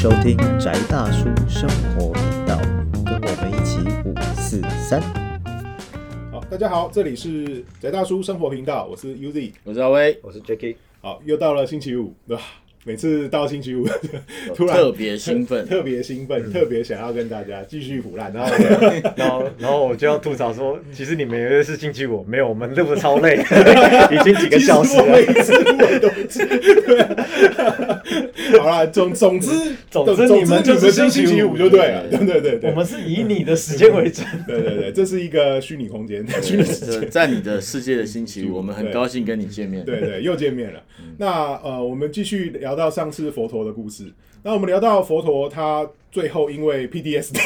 收听宅大叔生活频道，跟我们一起五四三。好，大家好，这里是宅大叔生活频道，我是 UZ。我是阿威，我是 Jacky，好，又到了星期五，对吧？每次到星期五，突然特别兴奋，特别兴奋，特别想要跟大家继续腐烂，然后然后然后我就要吐槽说，其实你们以为是星期五，没有，我们录的超累，已经几个小时了。每次我都知，对，好啦，总总之总之总你们就就是星期五星期五就对了，对对对对，我们是以你的时间为准。对对对，这是一个虚拟空间，虚拟世界。在你的世界的星期五，我们很高兴跟你见面。对对，又见面了。那呃，我们继续聊聊到上次佛陀的故事。那我们聊到佛陀，他最后因为 PDSD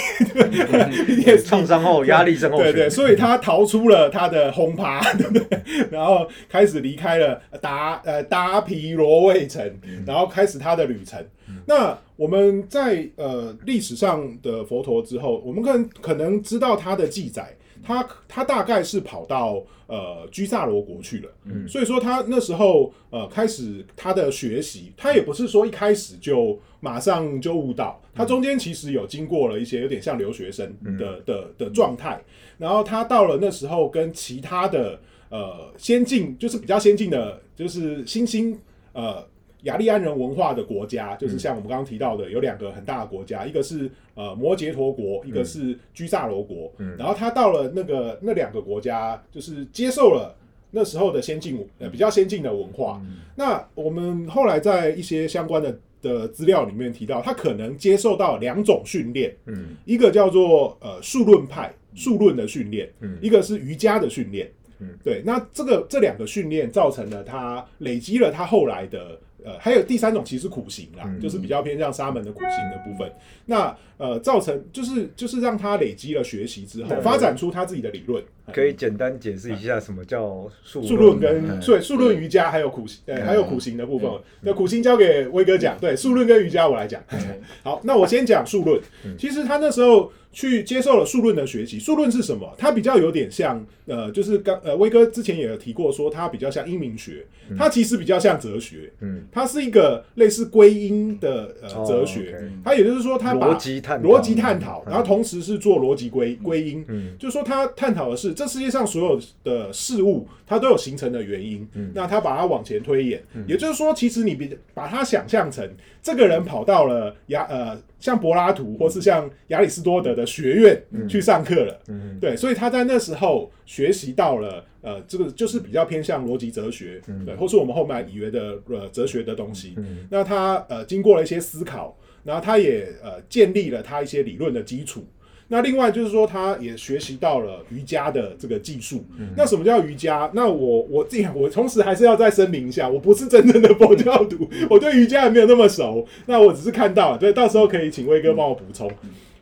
创伤后压力症候，对对，所以他逃出了他的轰趴，对不对？然后开始离开了达呃达皮罗卫城，然后开始他的旅程。那我们在呃历史上的佛陀之后，我们可能可能知道他的记载，他他大概是跑到呃居萨罗国去了，所以说他那时候呃开始他的学习，他也不是说一开始就马上就悟道，他中间其实有经过了一些有点像留学生的、的的状态，然后他到了那时候跟其他的呃先进，就是比较先进的，就是新兴呃雅利安人文化的国家，就是像我们刚刚提到的，有两个很大的国家，一个是呃摩羯陀国，一个是居萨罗国。然后他到了那个那两个国家，就是接受了那时候的先进呃比较先进的文化。那我们后来在一些相关的的资料里面提到，他可能接受到两种训练，嗯。一个叫做呃数论派数论的训练，嗯。一个是瑜伽的训练。嗯对，那这个这两个训练造成了他累积了他后来的呃，还有第三种其实苦行啦，嗯就是比较偏向沙门的苦行的部分。那呃，造成就是就是让他累积了学习之后，对发展出他自己的理论。可以简单解释一下什么叫数数论跟嗯对数论瑜伽还有苦行，呃，嗯还有苦行的部分。那苦行交给威哥讲，对数论跟瑜伽我来讲。好，那我先讲数论。其实他那时候去接受了数论的学习。数论是什么？它比较有点像，呃，就是刚呃威哥之前也有提过，说它比较像英明学，它其实比较像哲学。嗯，它是一个类似归因的呃哦哲学。它也就是说它把逻辑探讨。逻辑探讨，嗯。然后同时是做逻辑归归因，嗯。就是说它探讨的是这世界上所有的事物，它都有形成的原因，嗯。那它把它往前推演，也就是说，其实你比把它想象成这个人跑到了牙呃像柏拉图或是像亚里士多德的学院去上课了，嗯对，所以他在那时候学习到了呃，这个就是比较偏向逻辑哲学，对，或是我们后面以为的呃哲学的东西。嗯那他呃经过了一些思考，然后他也呃建立了他一些理论的基础。那另外就是说，他也学习到了瑜伽的这个技术。那什么叫瑜伽？那我我自己我同时还是要再声明一下，我不是真正的佛教徒，我对瑜伽也没有那么熟。那我只是看到，对，到时候可以请威哥帮我补充。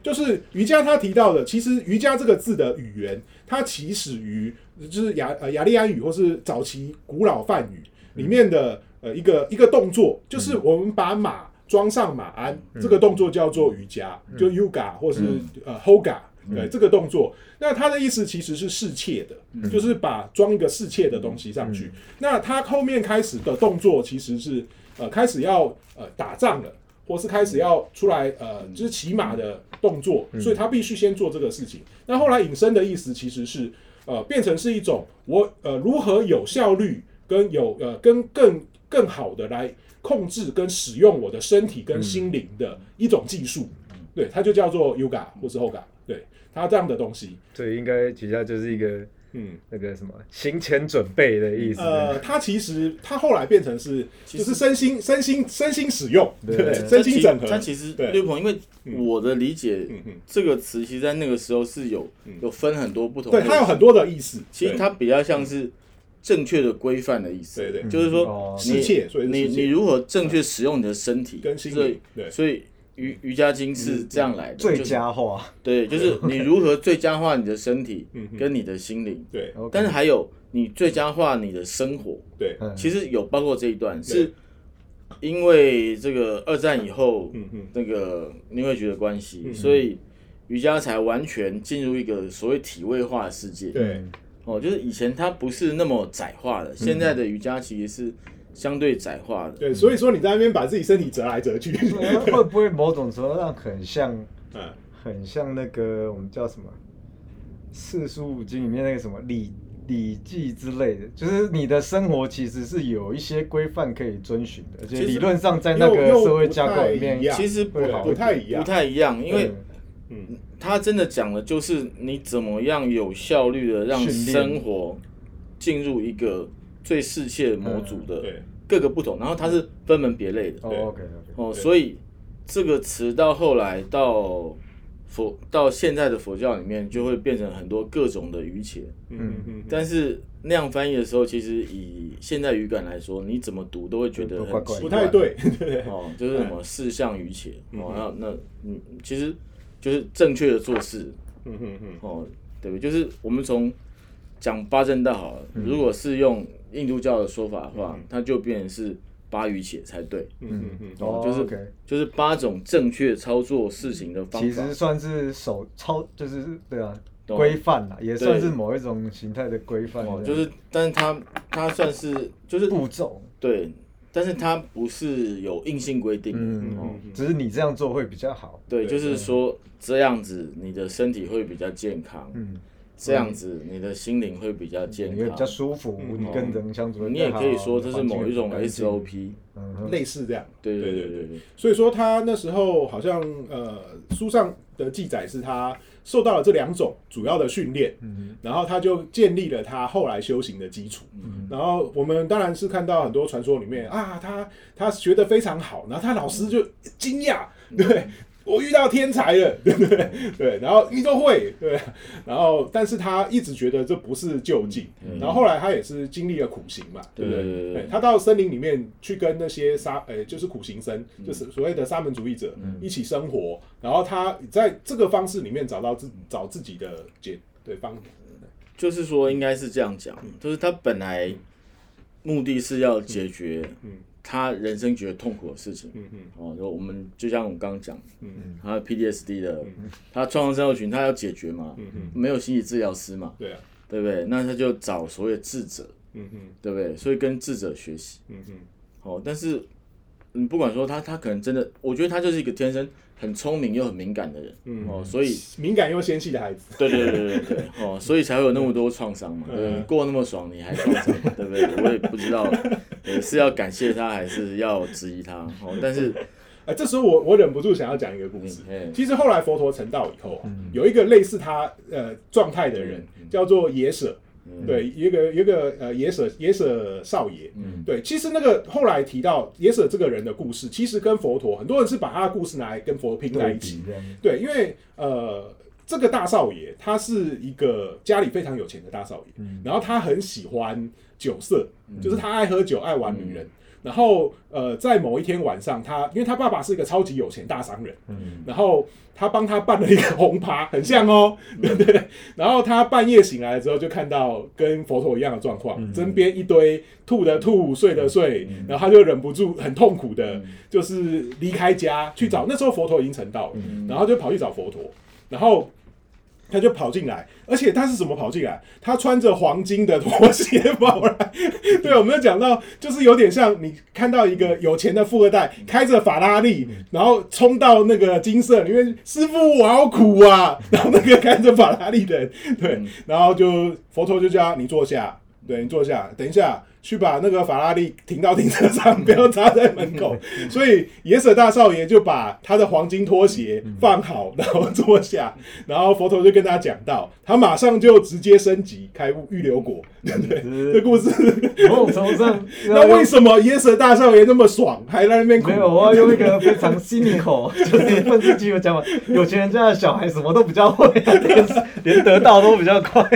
就是瑜伽他提到的，其实瑜伽这个字的语言，它起始于就是雅呃雅利安语或是早期古老梵语里面的呃一个一个动作，就是我们把马装上马鞍，这个动作叫做瑜伽，就 yoga 或是呃 hoga。对这个动作，那它的意思其实是侍妾的，就是把装一个侍妾的东西上去。那他后面开始的动作其实是呃开始要呃打仗了，或是开始要出来呃就是骑马的动作，所以他必须先做这个事情。那后来引申的意思其实是呃变成是一种我呃如何有效率跟有呃跟更更好的来控制跟使用我的身体跟心灵的一种技术。对，它就叫做 yoga 或是 hoga，对，它这样的东西。所以应该其实它就是一个嗯，那个什么行前准备的意思。呃，它其实它后来变成是就是身心身心身心使用，对对不对？身心整合。它其实对六鹏，因为我的理解嗯嗯，这个词其实在那个时候是有有分很多不同。对，它有很。多的意思。其实它比较像是正确的规范的意思。对对。就是说哦你你你如何正确使用你的身体。所以跟心灵，对。所以瑜瑜伽经是这样来的，最就是佳化，对，就是 你如何最佳化你的身体跟你的心灵，对。但是还有你最佳化你的生活，对，嗯。其实有包括这一段，是因为这个二战以后那个林会局的关系，所以瑜伽才完全进入一个所谓体位化的世界。对，哦，就是以前它不是那么窄化的，现在的瑜伽其实是相对窄化的。对，所以说你在那边把自己身体折来折去，会不会某种程度上很像，嗯，很像那个我们叫什么《四书五经》里面那个什么礼礼记之类的，就是你的生活其实是有一些规范可以遵循的，而且理论上在那个社会架构里面其实不好不太一样不太一样，因为对嗯。他真的讲的就是你怎么样有效率的让生活进入一个最适切模组的对各个不同，然后它是分门别类的。哦对，OK OK，哦，所以这个词到后来到佛到现在的佛教里面就会变成很多各种的语解，嗯嗯。嗯，但是那样翻译的时候，其实以现在语感来说，你怎么读都会觉得很奇怪。不太对，对哦，就是什么四象语解嗯哦，那那嗯，其实就是正确的做事。嗯哼哼。哦，对不对？就是我们从讲八正道好了，如果是用印度教的说法的话，它就变成是八语且才对，嗯嗯嗯，哦，就是 OK，就是八种正确操作事情的方法。其实。算是手操，就是对啊，懂。规范啦，也算是某一种形态的规范这哦，就是，但是它它算是就是步骤，对，但是它不是有硬性规定的。嗯哦，只是你这样做会比较好，对，就是说这样子你的身体会比较健康，嗯，这样子你的心灵会比较健康，你会比较舒服，嗯你跟人相处会你也可以说这是某一种 SOP。类似这样，对对对对。对对，所以说他那时候好像呃书上的记载是他受到了这两种主要的训练，嗯然后他就建立了他后来修行的基础。嗯然后我们当然是看到很多传说里面啊，他他学得非常好，然后他老师就惊讶，对。我遇到天才了，对不对？对，然后你都会，对，然后但是他一直觉得这不是就近，然后后来他也是经历了苦行嘛，对不对？对对对对。他到森林里面去跟那些沙，呃、就是苦行僧，就是所谓的沙门主义者、一起生活，然后他在这个方式里面找到自找自己的解对方，就是说应该是这样讲，就是他本来目的是要解决他人生觉得痛苦的事情。嗯嗯哦，就我们就像我们刚刚讲，嗯他 PDSD 的，他创伤症候群，他要解决嘛，嗯嗯，没有心理治疗师嘛，对啊，对不对？那他就找所谓的智者，嗯嗯对不对？所以跟智者学习。嗯嗯哦，但是你不管说他，他可能真的，我觉得他就是一个天生很聪明又很敏感的人。嗯哦，所以敏感又纤细的孩子，对对对对对对，哦，所以才会有那么多创伤嘛。对，你过那么爽，你还创伤，对不对？我也不知道，对，是要感谢他，还是要质疑他？哦，但是，哎，这时候我我忍不住想要讲一个故事。嗯，其实后来佛陀成道以后啊，有一个类似他呃状态的人，叫做野舍。对，一个一个呃野舍野舍少爷，嗯。对，其实那个后来提到野舍这个人的故事，其实跟佛陀很多人是把他的故事拿来跟佛拼在一起对，因为呃，这个大少爷他是一个家里非常有钱的大少爷，然后他很喜欢酒色，就是他爱喝酒，爱玩女人。然后呃，在某一天晚上他，因为他爸爸是一个超级有钱大商人，然后他帮他办了一个红趴，很像哦，对不对？然后他半夜醒来之后，就看到跟佛陀一样的状况，身边一堆吐的吐，睡的睡，然后他就忍不住很痛苦的，就是离开家去找。那时候佛陀已经成道了，然后就跑去找佛陀，然后他就跑进来，而且他是怎么跑进来？他穿着黄金的拖鞋跑来。对，我们就讲到，就是有点像你看到一个有钱的富二代开着法拉利，然后冲到那个金色里面，师傅我好苦啊！然后那个开着法拉利的人，对，然后就佛陀就叫你坐下，对你坐下，等一下。去把那个法拉利停到停车场，不要插在门口。所以野舍大少爷就把他的黄金拖鞋放好，然后坐下，然后佛陀就跟他讲到，他马上就直接升级开悟预留果，对不对？这故事，某种程度上，那为什么野舍大少爷那么爽，还在那边哭没？有，我要用一个非常 cynical，就是愤世嫉俗讲法，有钱人家的小孩什么都比较会、啊，连连得到都比较快。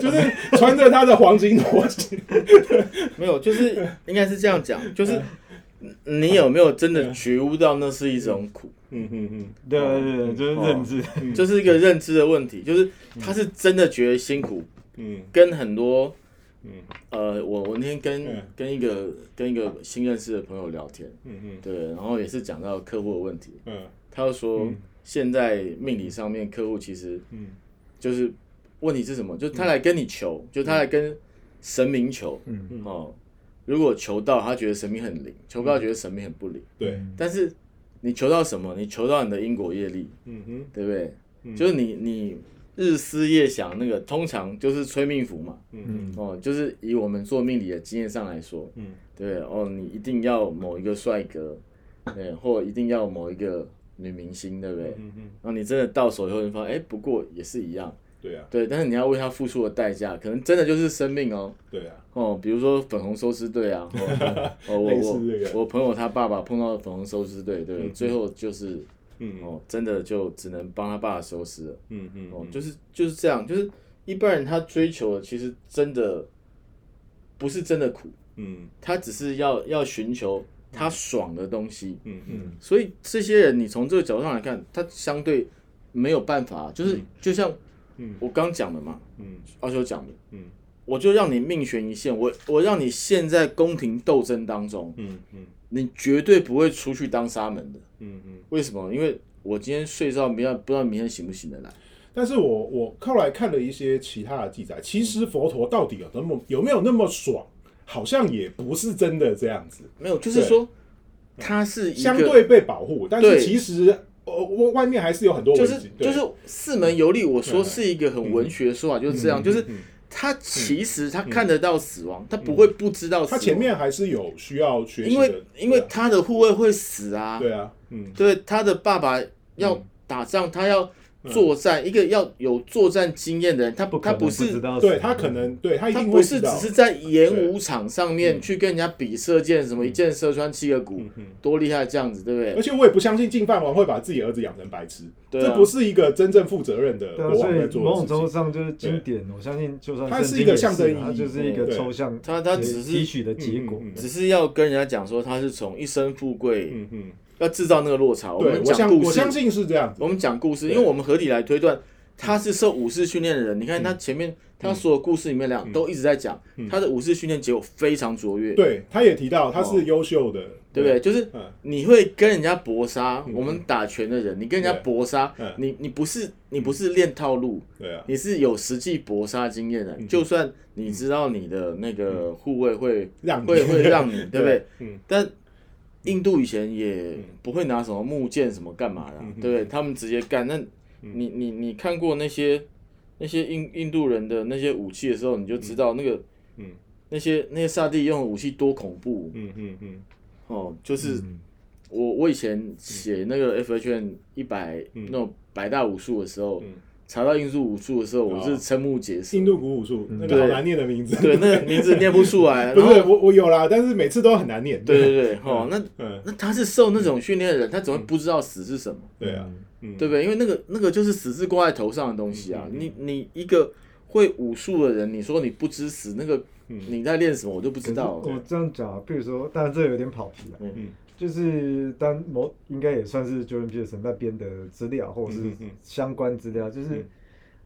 就是穿着他的黄金拖鞋，没有，就是应该是这样讲，就是你有没有真的觉悟到那是一种苦，嗯嗯嗯，对对对，就是认知。就是一个认知的问题，就是他是真的觉得辛苦，嗯跟很多嗯呃，我我那天跟嗯跟一个跟一个新认识的朋友聊天，嗯嗯对，然后也是讲到客户的问题，嗯。他就说嗯现在命理上面客户其实嗯。就是问题是什么？就是他来跟你求，就他来跟神明求，嗯哦，如果求到，他觉得神明很灵；求不到，觉得神明很不灵。对，但是你求到什么？你求到你的因果业力，嗯哼，对不对？就是你你日思夜想那个，通常就是催命符嘛。嗯哦，就是以我们做命理的经验上来说，嗯对不对哦，你一定要某一个帅哥，对，或一定要某一个女明星，对不对？嗯嗯，然后你真的到手以后，你发现，哎，不过也是一样，对啊，对，但是你要为他付出的代价，可能真的就是生命哦。对啊，哦，比如说粉红收尸队啊，哦，哦 我我我朋友他爸爸碰到粉红收尸队，对，嗯最后就是嗯哦，真的就只能帮他爸收尸了。嗯嗯，哦，就是就是这样，就是一般人他追求的其实真的不是真的苦，嗯。他只是要要寻求他爽的东西。嗯嗯。所以这些人，你从这个角度上来看，他相对没有办法，就是就像嗯我刚讲的嘛，嗯阿修讲的，嗯我就让你命悬一线，我我让你陷在宫廷斗争当中，嗯嗯你绝对不会出去当沙门的。嗯嗯。为什么？因为我今天睡觉，明天不知道明天醒不醒得来。但是我我后来看了一些其他的记载，其实佛陀到底有那么有没有那么爽，好像也不是真的这样子，没有，就是说他是一个相对被保护，但是其实呃外外面还是有很多就是就是四门游历，我说嗯是一个很文学的说法，就是这样，嗯就是嗯他其实他看得到死亡，他不会不知道死亡，他前面还是有需要学习，因为因为他的护卫会死啊，对啊，嗯。对，他的爸爸要打仗，他要作战，一个要有作战经验的人，他不他不是对他可能对他一他不是只是在演武场上面去跟人家比射箭，什么一箭射穿七个骨，嗯多厉害这样子，对不对？而？且我也不相信进饭王会把自己儿子养成白痴，这不是一个真正负责任的对啊，国所以王在做的某种程度。上就是经典，我相信就算它是一个象征意义它就是一个抽象，他他只是提取的结果。嗯嗯嗯。只是要跟人家讲说他是从一生富贵，嗯嗯，要制造那个落差。我，们讲故事相我相，信是这样子。我。们讲故事，因为我们合理来推断，他是受武士训练的人。你看他前面他所有故事里面两都一直在讲他的武士训练结果非常卓越，对，他也提到他是优秀的，对不对？就是嗯。你会跟人家搏杀，我们打拳的人，你跟人家搏杀嗯，你你不是你不是练套路，对啊，你是有实际搏杀经验的。就算你知道你的那个护卫会让会会让你，对不对？嗯。但印度以前也不会拿什么木剑什么干嘛的对不对？他们直接干。那你你你看过那些那些印印度人的那些武器的时候，你就知道那个嗯。那些那些萨蒂用的武器多恐怖。嗯嗯嗯。哦！就是我我以前写那个 F H N 一百那种百大武术的时候，查到印度武术的时候，我是瞠目结舌印。度古武术那个好难念的名字，对，那个名字念不出来。不是我我有啦，但是每次都很难念。对对对，哦，那嗯，那他是受那种训练的人，他怎么会不知道死是什么？对啊，嗯对不对？因为那个那个就是死字挂在头上的东西啊。你你一个会武术的人，你说你不知死，那个你在练什么，我就不知道。我这样讲啊，比如说，当然这有点跑题了。嗯就是当某应该也算是 Jordan Peterson 那边的资料，或者是相关资料，就是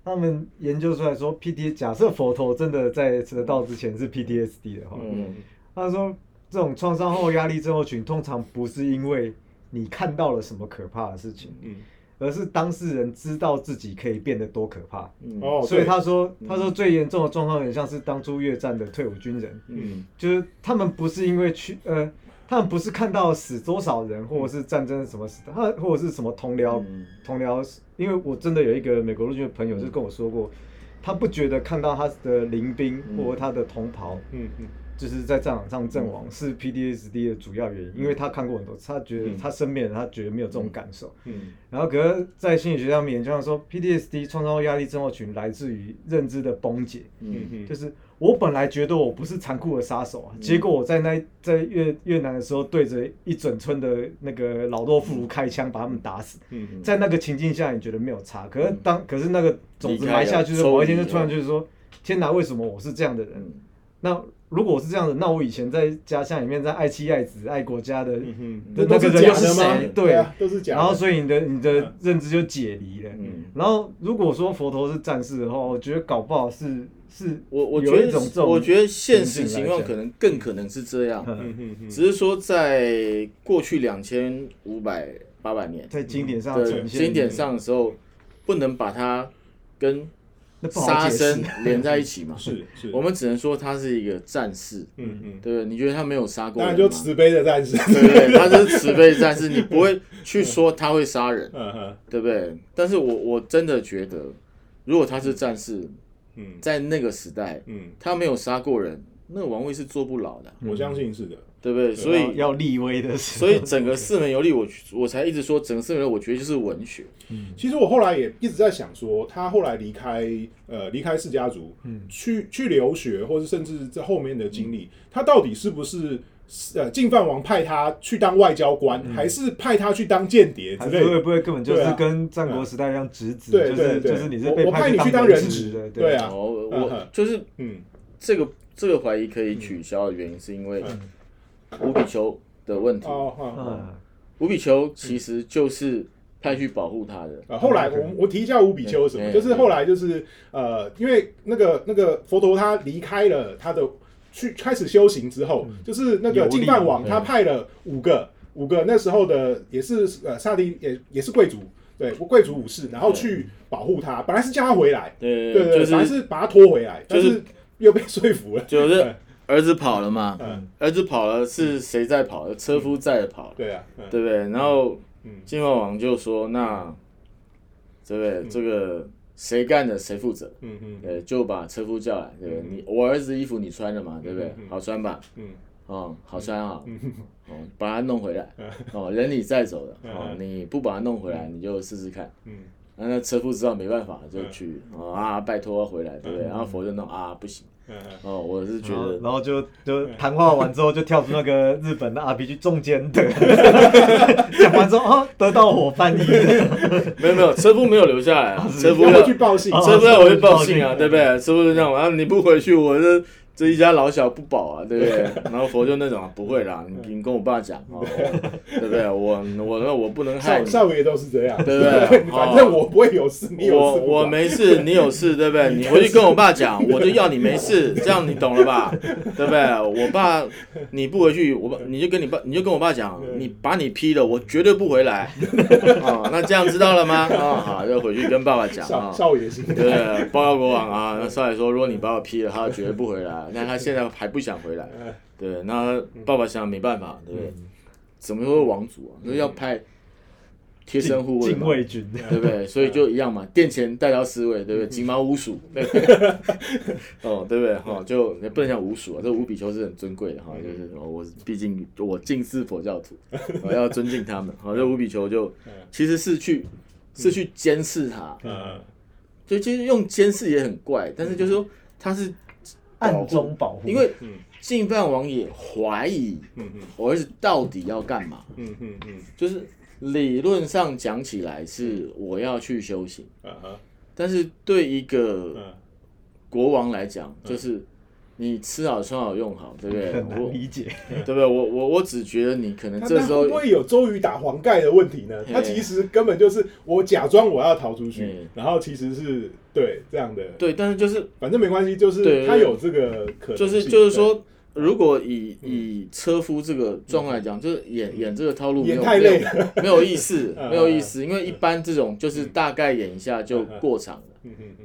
他们研究出来说，PT 假设佛陀真的在得到之前是 PTSD 的话，嗯。他说这种创伤后压力症候群通常不是因为你看到了什么可怕的事情，嗯。而是当事人知道自己可以变得多可怕。所以他说，他说最严重的状况很像是当初越战的退伍军人，嗯。就是他们不是因为去呃，他们不是看到死多少人，或者是战争什么死的，他或者是什么同僚、嗯。同僚，因为我真的有一个美国陆军的朋友就跟我说过，他不觉得看到他的临兵或者他的同袍。嗯嗯。就是在战场上阵亡是 PDSD 的主要原因，因为他看过很多次，他觉得他身边人他觉得没有这种感受。嗯。然后，可是，在心理学上面研究上说 PDSD 创造压力症候群来自于认知的崩解，嗯嗯，就是我本来觉得我不是残酷的杀手啊，结果我在那在越越南的时候，对着一整村的那个老弱妇孺开枪，把他们打死。嗯嗯。在那个情境下，你觉得没有差，可是当可是那个种子埋下去的某一天就突然就是说，天哪，为什么我是这样的人？嗯。那如果我是这样的，那我以前在家乡里面在爱妻爱子爱国家的，那个人又是假的吗谁？？对啊，都是假的。然后所以你的你的认知就解离了。嗯然后如果说佛陀是战士的话，我觉得搞不好是是我我有觉得我觉得现实情况可能更可能是这样，嗯嗯嗯嗯，只是说在过去两千五百八百年在经典上的呈现经典上的时候，不能把它跟杀解释生连在一起嘛。是是，我们只能说他是一个战士，嗯嗯，对不对？你觉得他没有杀过当人吗？然就慈悲的战士，对不对？他是慈悲的战士，你不会去说他会杀人，嗯哼对不对？但是我我真的觉得，如果他是战士，嗯在那个时代，嗯，他没有杀过人，那个王位是坐不牢的，我相信是的，对不对？所以要要立威的时候，所以整个四门游历，我我才一直说整个四门游历，我觉得就是文学。嗯。其实我后来也一直在想说，他后来离开呃离开世家族，嗯。去去留学，或者甚至在后面的经历，他到底是不是呃晋范王派他去当外交官，还是派他去当间谍之还是会类的？不会根本就是跟战国时代一样直子，就是对对。对，就是你是我被去我派你去当人人质的，对啊，我就是嗯。这个这个怀疑可以取消的原因，是因为吴比丘的问题。哦哦哦。嗯，五比丘其实就是派去保护他的，啊，后来我我提一下五比丘什么，嗯就是后来就是呃，因为那个那个佛陀他离开了他的去开始修行之后，就是那个净饭王嗯他派了五个五个那时候的也是呃萨迪也也是贵族，对贵族武士，然后去保护他，本来是叫他回来，对对对，就本来是是把他拖回来，但就是是又被说服了，就是儿子跑了嘛，嗯，儿子跑了是谁在跑？车夫在的跑，对啊，嗯。对不对？然后嗯。金饭王就说：“那对不对？这个谁干的谁负责？嗯嗯。对，就把车夫叫来，对不对？你我儿子衣服你穿了嘛，对不对？好穿吧？嗯。哦，好穿啊，嗯。哦，把它弄回来，哦，人你载走了，哦，嗯。你不把它弄回来，你就试试看。嗯。那那车夫知道没办法，就去哦啊，拜托回来，对不对？然后佛就弄啊，不行，哦，我是觉得然后就就谈话完之后，就跳出那个日本的 RPG 中间的，讲完之后啊，得到我翻译的，没有没有，车夫没有留下来啊，车夫回去报信，哦车夫要回去报信啊，对不对？车夫就这样，啊，你不回去，我这这一家老小不保啊，对不对？然后佛就那种啊不会啦，你你跟我爸讲哦，对不对？我我那我不能害你。少少爷都是这样，对不对 反正我不会有事，你有我我事不管没事，你有事，对不对？你回去跟我爸讲，我就要你没事，这样你懂了吧？对不对？我爸你不回去，我爸你就跟你爸，你就跟我爸讲，你把你批了，我绝对不回来。啊，那这样知道了吗？啊，好，就回去跟爸爸讲少啊。少爷心对，报告国王啊，那少爷说，如果你把我批了，他绝对不回来。那他现在还不想回来，对，那爸爸想没办法，对不对？怎么会王族啊？那要派贴身护卫嘛，禁卫军，对不对？所以就一样嘛，殿前带刀侍卫，对不对？锦毛五鼠，对不对？哦，对不对？哈，就不能讲五鼠啊，这五比丘是很尊贵的哈，就是哦我毕竟我敬是佛教徒，我要尊敬他们。好，这五比丘就其实是去是去监视他，嗯就其实用监视也很怪，但是就是说他是暗中保护，因为嗯。净饭王也怀疑嗯嗯。我儿子到底要干嘛，嗯嗯嗯。就是理论上讲起来是我要去修行，但是对一个嗯。国王来讲，就是你吃好穿好用好，对不对？很难我理解。对不对？我我我只觉得你可能那这时候那会不会有周瑜打黄盖的问题呢？他其实根本就是我假装我要逃出去嗯，然后其实是对这样的，对，但是就是反正没关系，就是对他有这个可能性就是就是说。如果以以车夫这个状况来讲，就是演演这个套路没有没有没有意思，嗯。没有意思，因为一般这种就是大概演一下就过场了，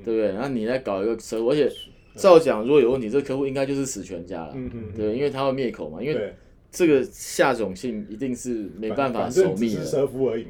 对，不对？然后你再搞一个车夫，而且照讲如果有问题，这个客户应该就是死全家了，对，因为他会灭口嘛，因为对，这个下种性一定是没办法守密的。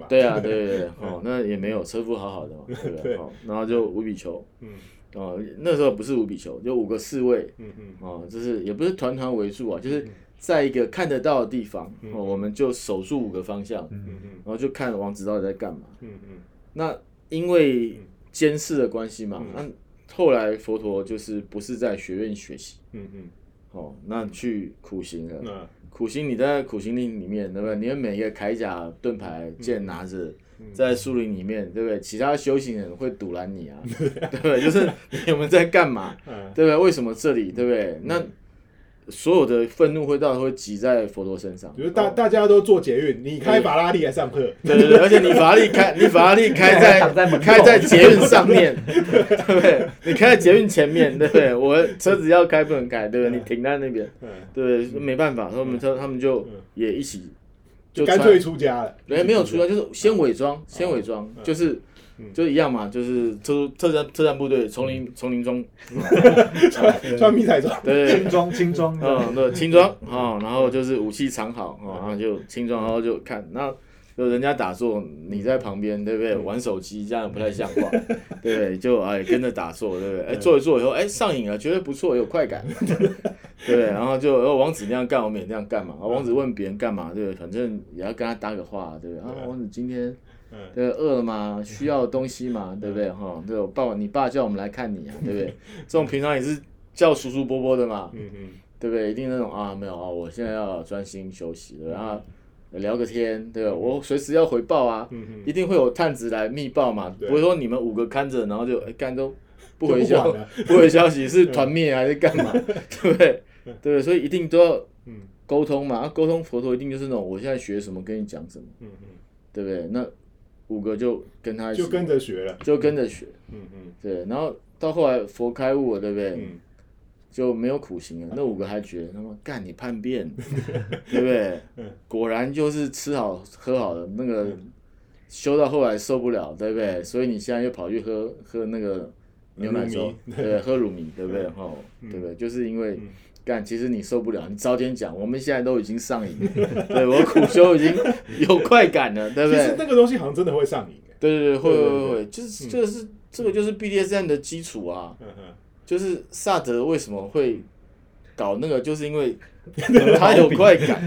对啊，对。对对，哦，那也没有车夫好好的嘛，对不对？哦，然后就五比球，嗯。哦，那时候不是五比球，就五个侍卫，嗯嗯。哦，就是也不是团团围住啊，就是在一个看得到的地方，哦，我们就守住五个方向，嗯嗯。然后就看王子到底在干嘛。嗯嗯。那因为监视的关系嘛，那后来佛陀就是不是在学院学习，嗯嗯，哦，那去苦行了。那苦行你在苦行林里面，对不对？你的每一个铠甲、盾牌、剑拿着，嗯在树林里面，对不对？其他修行人会堵拦你啊，对不对？就是 你们在干嘛？嗯对不对？为什么这里，对不对？那所有的愤怒会到会挤在佛陀身上，就是大大家都坐捷运，你开法拉利来上课，对对对，而且你法拉利开，你法拉利开在在开在捷运上面，对不对？你开在捷运前面，对不对？我车子要开不能开，对不对？你停在那边，嗯，对不对？没办法，他们他他们就也一起就穿干脆出家了。对，没有出家，就是先伪装，先伪装，就是就一样嘛，就是特特战特战部队丛林丛林中，穿穿迷彩装，对对轻装轻装，嗯，对，轻装啊，然后就是武器藏好啊，然后就轻装，然后就看，那就人家打坐，你在旁边，对不对？玩手机这样不太像话，对 不对？就哎跟着打坐，对不对？哎坐一坐以后，哎上瘾了，觉得不错，有快感，对 不对？然后就哦王子那样干，我们也那样干嘛？啊王子问别人干嘛，对不对？反正也要跟他搭个话，对不对？啊王子今天。对，饿了吗？需要东西嘛，对不对？哈，对，我爸，你爸叫我们来看你啊，对不对？这种平常也是叫叔叔伯伯的嘛，嗯嗯对不对？一定那种啊，没有啊，我现在要专心休息了，然后聊个天，对吧？我随时要回报啊，一定会有探子来密报嘛，不会说你们五个看着，然后就哎干都不回消 不回消息，是 团灭还是干嘛？对不对？对不对？所以一定都要嗯沟通嘛，啊沟通佛陀一定就是那种我现在学什么跟你讲什么，嗯嗯，对不对？那五个就跟他一起就跟着学了，就跟着学，嗯嗯对，然后到后来佛开悟了，对不对？嗯，就没有苦行了。那五个还觉得他妈干你叛变，对不对？果然就是吃好喝好的那个，修到后来受不了，对不对？所以你现在又跑去喝喝那个牛奶粥，对，喝乳米，对不对？哦，对不对？就是因为。干，其实你受不了，你早点讲，我们现在都已经上瘾了，对我苦修已经 有快感了，对不对？其实那个东西好像真的会上瘾，哎对对对，会会会，就是这个是这个就是 BDSM 的基础啊，就是萨德为什么会搞那个，就是因为 他有快感，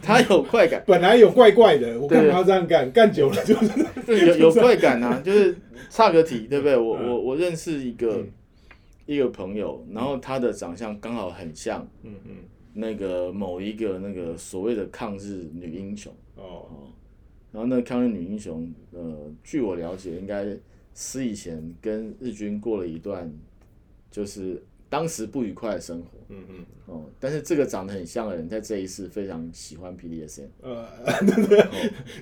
他有快感，本来有怪怪的，我干对嘛要这样干？干久了就是，有有快感啊，就是差个题，对不对？我我我认识一个嗯一个朋友，然后他的长相刚好很像嗯嗯，那个某一个那个所谓的抗日女英雄。哦，然后那个抗日女英雄，呃，据我了解，应该是以前跟日军过了一段，就是当时不愉快的生活。嗯嗯，哦，但是这个长得很像的人，在这一世非常喜欢 PDSN。呃，对对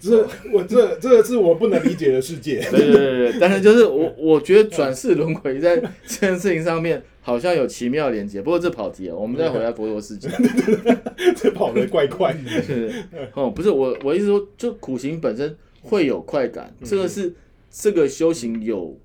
这我这这是我不能理解的世界，对对对对，但是就是我我觉得转世轮回在这件事情上面好像有奇妙连接。不过这跑题了，我们再回来佛陀世界。这跑的怪怪的，是哦，不是我我意思说，就苦行本身会有快感，这个是这个修行有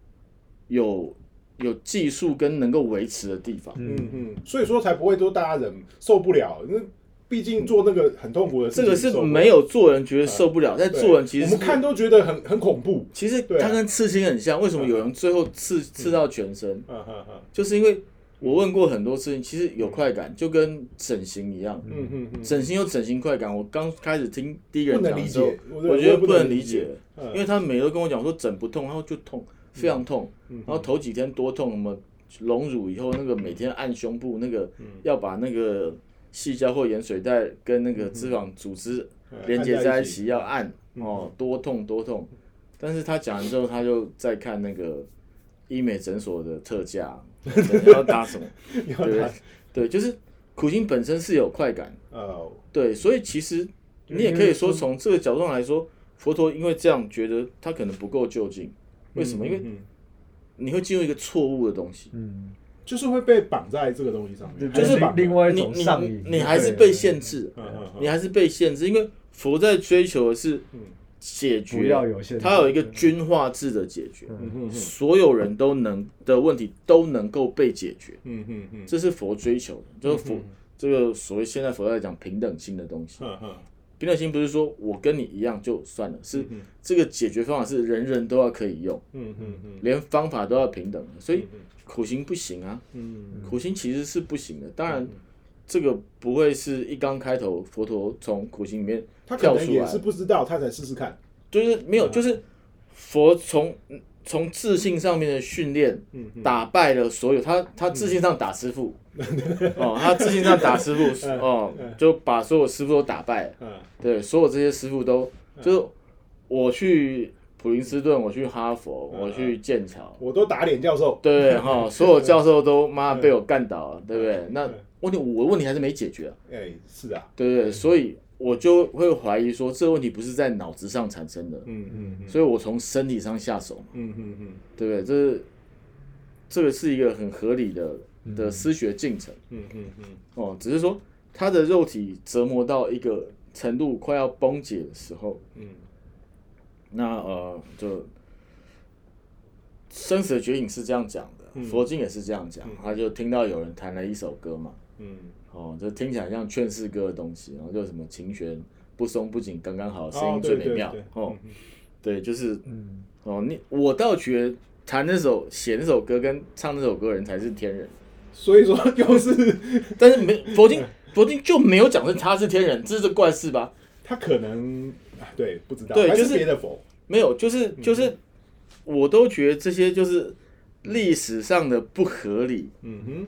有有技术跟能够维持的地方。嗯嗯，所以说才不会说大家人受不了，那毕竟做那个很痛苦的事情，这个是没有做人觉得受不了，在对做人其实我们看都觉得很很恐怖，其实它跟刺青很像。为什么有人最后刺刺到全身？嗯嗯嗯就是因为我问过很多事情，其实有快感，就跟整形一样。嗯嗯嗯，整形有整形快感，我刚开始听第一个人讲的时候，，我我觉得不能理理解，嗯因为他每个都跟我讲说整不痛，然后就痛，非常痛，然后头几天多痛，什么隆乳以后那个每天按胸部，那个要把那个细胶或盐水袋跟那个脂肪组织连接在一起，要按哦，多痛多痛。但是他讲完之后，他就在看那个医美诊所的特价，对要搭什么？对不对？就是苦行本身是有快感，哦，对，所以其实你也可以说从这个角度上来说，佛陀因为这样觉得他可能不够就近，为什么？因为嗯你会进入一个错误的东西，嗯，就是会被绑在这个东西上面，就是把另外一你你种上瘾，你还是被限制，你还是被限制，因为佛在追求的是解决，要有限制，它有一个均化制的解决，所有人都能的问题都能够被解决，嗯嗯嗯。这是佛追求的，就是佛这个所谓现在佛在讲平等性的东西。嗯嗯平等心不是说我跟你一样就算了，是这个解决方法是人人都要可以用，嗯嗯嗯连方法都要平等的，所以苦行不行啊，嗯。苦行其实是不行的。当然，这个不会是一刚开头佛陀从苦行里面他可跳出来。能也是，不知道，他才试试看，就是没有，就是佛从从自信上面的训练，打败了所有他他自信上打师傅，哦，他自信上打师傅，哦，就把所有师傅都打败对，所有这些师傅都就是我去普林斯顿，我去哈佛，我去剑桥，我都打脸教授，对？哈，所有教授都妈被我干倒了，对不对？那问题我问题还是没解决啊，哎，是啊，对不对？所以我就会怀疑说，这个问题不是在脑子上产生的，嗯嗯嗯。所以我从身体上下手嘛，嗯嗯嗯。对不对？这是这个是一个很合理的的思学进程。嗯嗯嗯。哦，只是说他的肉体折磨到一个程度快要崩解的时候，嗯。那呃，就生死的觉醒是这样讲的，嗯。佛经也是这样讲，他就听到有人弹了一首歌嘛，嗯哦，就听起来像劝世歌的东西，然后就什么琴弦不松不紧，刚刚好，声哦音最美妙对对对，哦嗯，对，就是嗯，哦，你我倒觉得弹那首写那首歌跟唱那首歌的人才是天人，所以说又是 但是没佛经佛经就没有讲是他是天人，这是怪事吧？他可能啊对不知道，还对就是是别的佛，没有，就是就是，我都觉得这些就是历史上的不合理，嗯哼，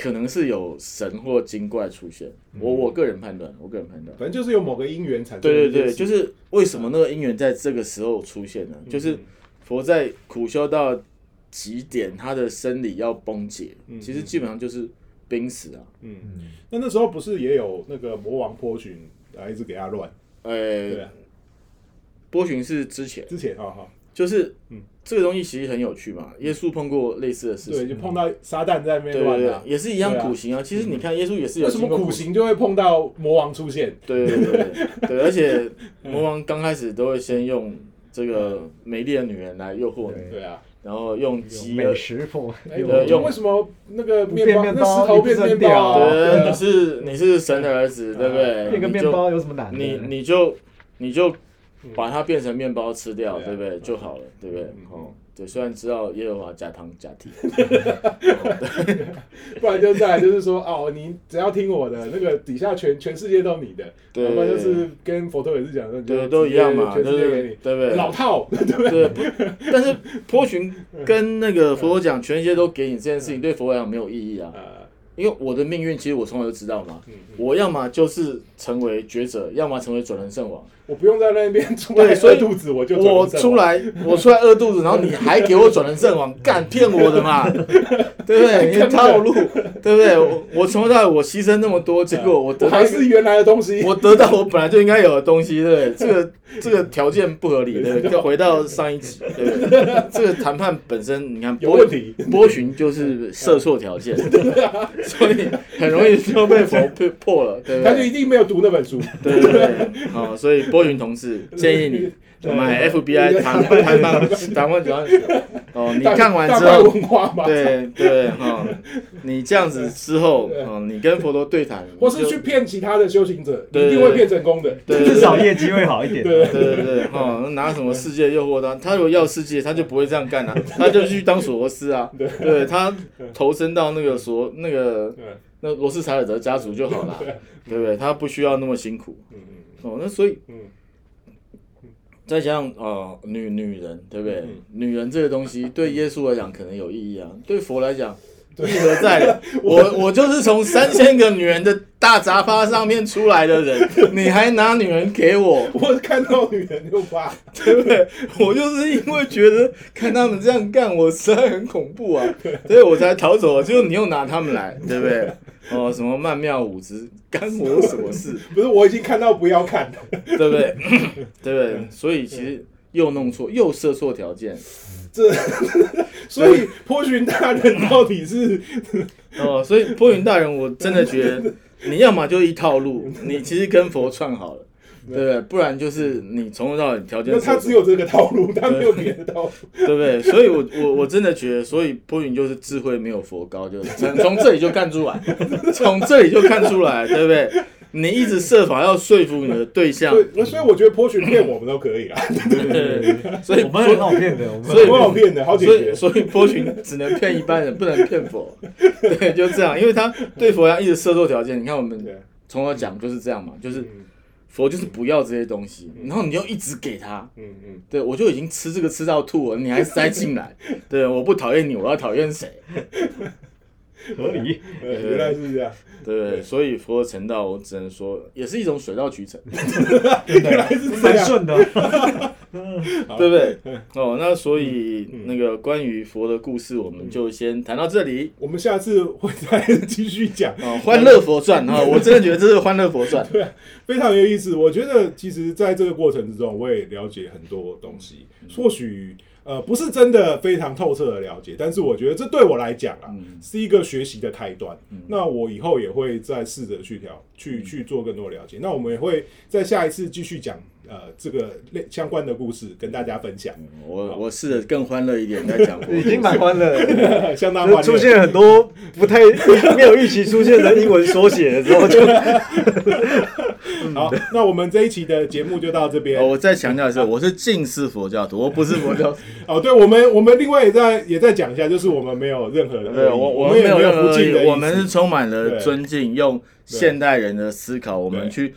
可能是有神或精怪出现。我我个人判断，我个人判断。反正就是有某个因缘产生。对对对，就是为什么那个因缘在这个时候出现呢？就是佛在苦修到极点，他的生理要崩解，其实基本上就是濒死啊。嗯，那那时候不是也有那个魔王波旬啊，一直给他乱，对呃啊，，波旬是之前，之前哈哈，就是嗯这个东西其实很有趣嘛。耶稣碰过类似的事情对，就碰到撒旦在那边对对也是一样苦行啊。其实你看，耶稣也是有什么苦行就会碰到魔王出现？对对对对对，而且魔王刚开始都会先用这个美丽的女人来诱惑你，对啊，然后用美饿，食用为什么那个面包那变面包石头变面包啊？对，你是你是神的儿子，对不对？变个面包有什么难的？你你就你就把它变成面包吃掉，对不对？就好了，对不对嗯？哦，对，虽然知道耶和华加糖假体，不然就再来就是说哦，你只要听我的，那个底下全全世界都你的，对要不然就是跟佛陀也是讲说，对，都一样嘛，全世界给你？对不对？老套，对不对？对，但是波旬跟那个佛陀讲全世界都给你这件事情，对佛来讲没有意义啊。呃，因为我的命运，其实我从小就知道嘛，嗯我要么就是成为抉择，要么成为转人圣王。我不用在那边出来对所以饿肚子，我就我出来，我出来饿肚子，然后你还给我转人圣王，干骗我的嘛，对不对？你套路，对不对？我我从头到尾我牺牲那么多，结果我得到还是原来的东西。我得到我本来就应该有的东西，对不对？这个这个条件不合理，对不对？就回到上一集，对不对？这个谈判本身，你看波有问题波旬就是设错条件，所以很容易就被佛破破了，对不对他就对？一定没有读那本书，对对对，哦，所以波云同事建议你买 FBI 谈谈判 谈判专哦，你看完之大后块，文化嘛，对对哈、你这样子之后，哦，你跟佛陀对谈，或是去骗其他的修行者，对一定会骗成功的。对至少业绩会好一点。对。对对对，哈、拿什么世界诱惑他？他如果要世界，他就不会这样干了，他就去当索罗斯啊。对，他投身到那个索那个对，那罗斯柴尔德家族就好了，对不对？他不需要那么辛苦。嗯哦，那所以嗯再加上呃女女人，对不对？嗯女人这个东西对耶稣来讲可能有意义啊，对佛来讲。意何在？我我就是从三千个女人的大杂趴上面出来的人，你还拿女人给我，嗯，我看到女人就怕，对不对？我就是因为觉得看他们这样干，我实在很恐怖啊，所以我才逃走了。结果你又拿他们来，对不对？哦，什么曼妙舞姿，干我什么事？不是我已经看到不要看，对不对？对不对？所以其实又弄错，又设错条件。这 所以波旬大人到底是哦，所以波云大人，我真的觉得你要么就一套路，你其实跟佛串好了，对不对？不然就是你从头到尾条件那他只有这个套路，他没有别的套路。对不对？所以我我我真的觉得，所以波云就是智慧没有佛高，就是从从这里就看出来，从这里就看出来，对不对？你一直设法要说服你的对象，对，所以我觉得波群骗我们都可以啊，对对，所以我们很好骗的，我们所以很好骗的，好解所以决。所以波群只能骗一般人，不能骗佛。对，就这样，因为他对佛要一直设错条件。你看我们对，从头讲就是这样嘛，就是嗯佛就是不要这些东西，然后你又一直给他。嗯嗯，对，我就已经吃这个吃到吐了，你还塞进来。对，我不讨厌你，我要讨厌谁？合理。原来是这样，对？所以佛的成道，我只能说也是一种水到渠成，原来是这样。蛮顺的。对不对？哦，那所以那个关于佛的故事，我们就先谈到这里。我们下次会再继续讲，哦，欢乐佛传啊、我真的觉得这是欢乐佛传。对非常有意思。我觉得其实在这个过程之中，我也了解很多东西，或许。呃，不是真的非常透彻的了解，但是我觉得这对我来讲啊，是一个学习的开端。那我以后也会再试着去调，去去做更多了解。那我们也会在下一次继续讲呃这个类相关的故事跟大家分享，我我试着更欢乐一点再讲。已经蛮欢乐了，相当欢乐。出现很多不太 没有预期出现的英文缩写的时候，就好，那我们这一期的节目就到这边。哦，。我再强调一次，我是近似佛教徒，我不是佛教徒。哦，对，我们我们另外也在也在讲一下，就是我们没有任何的对，我我们没有不敬的意思，我们是充满了尊敬，用现代人的思考，我们去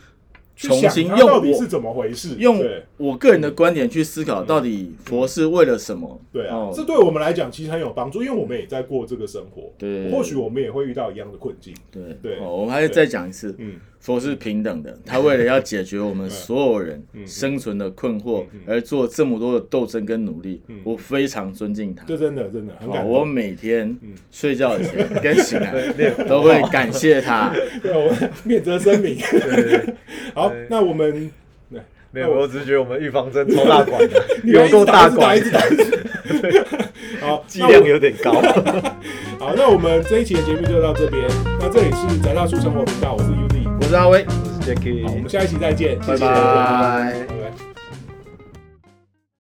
重新用我到底是怎么回事，用我个人的观点去思考，到底佛是为了什么？对啊哦，这对我们来讲其实很有帮助，因为我们也在过这个生活，对或许我们也会遇到一样的困境，对对哦，我们还是再讲一次，嗯，佛是平等的，他为了要解决我们所有人生存的困惑嗯而做这么多的斗争跟努力，我非常尊敬他。这真的真的很哦感，动。我每天嗯睡觉以前跟醒来 都会感谢他。对，我们免责声明。好，那我们没有，我只是觉得我们预防针超大管的，有够大管。好，剂量有点高。好，那我们这一期的节目就到这边。那这里是宅大叔生活频道，我是 UZ，我是阿威，我是 Jacky，好，我们下一期再见。拜拜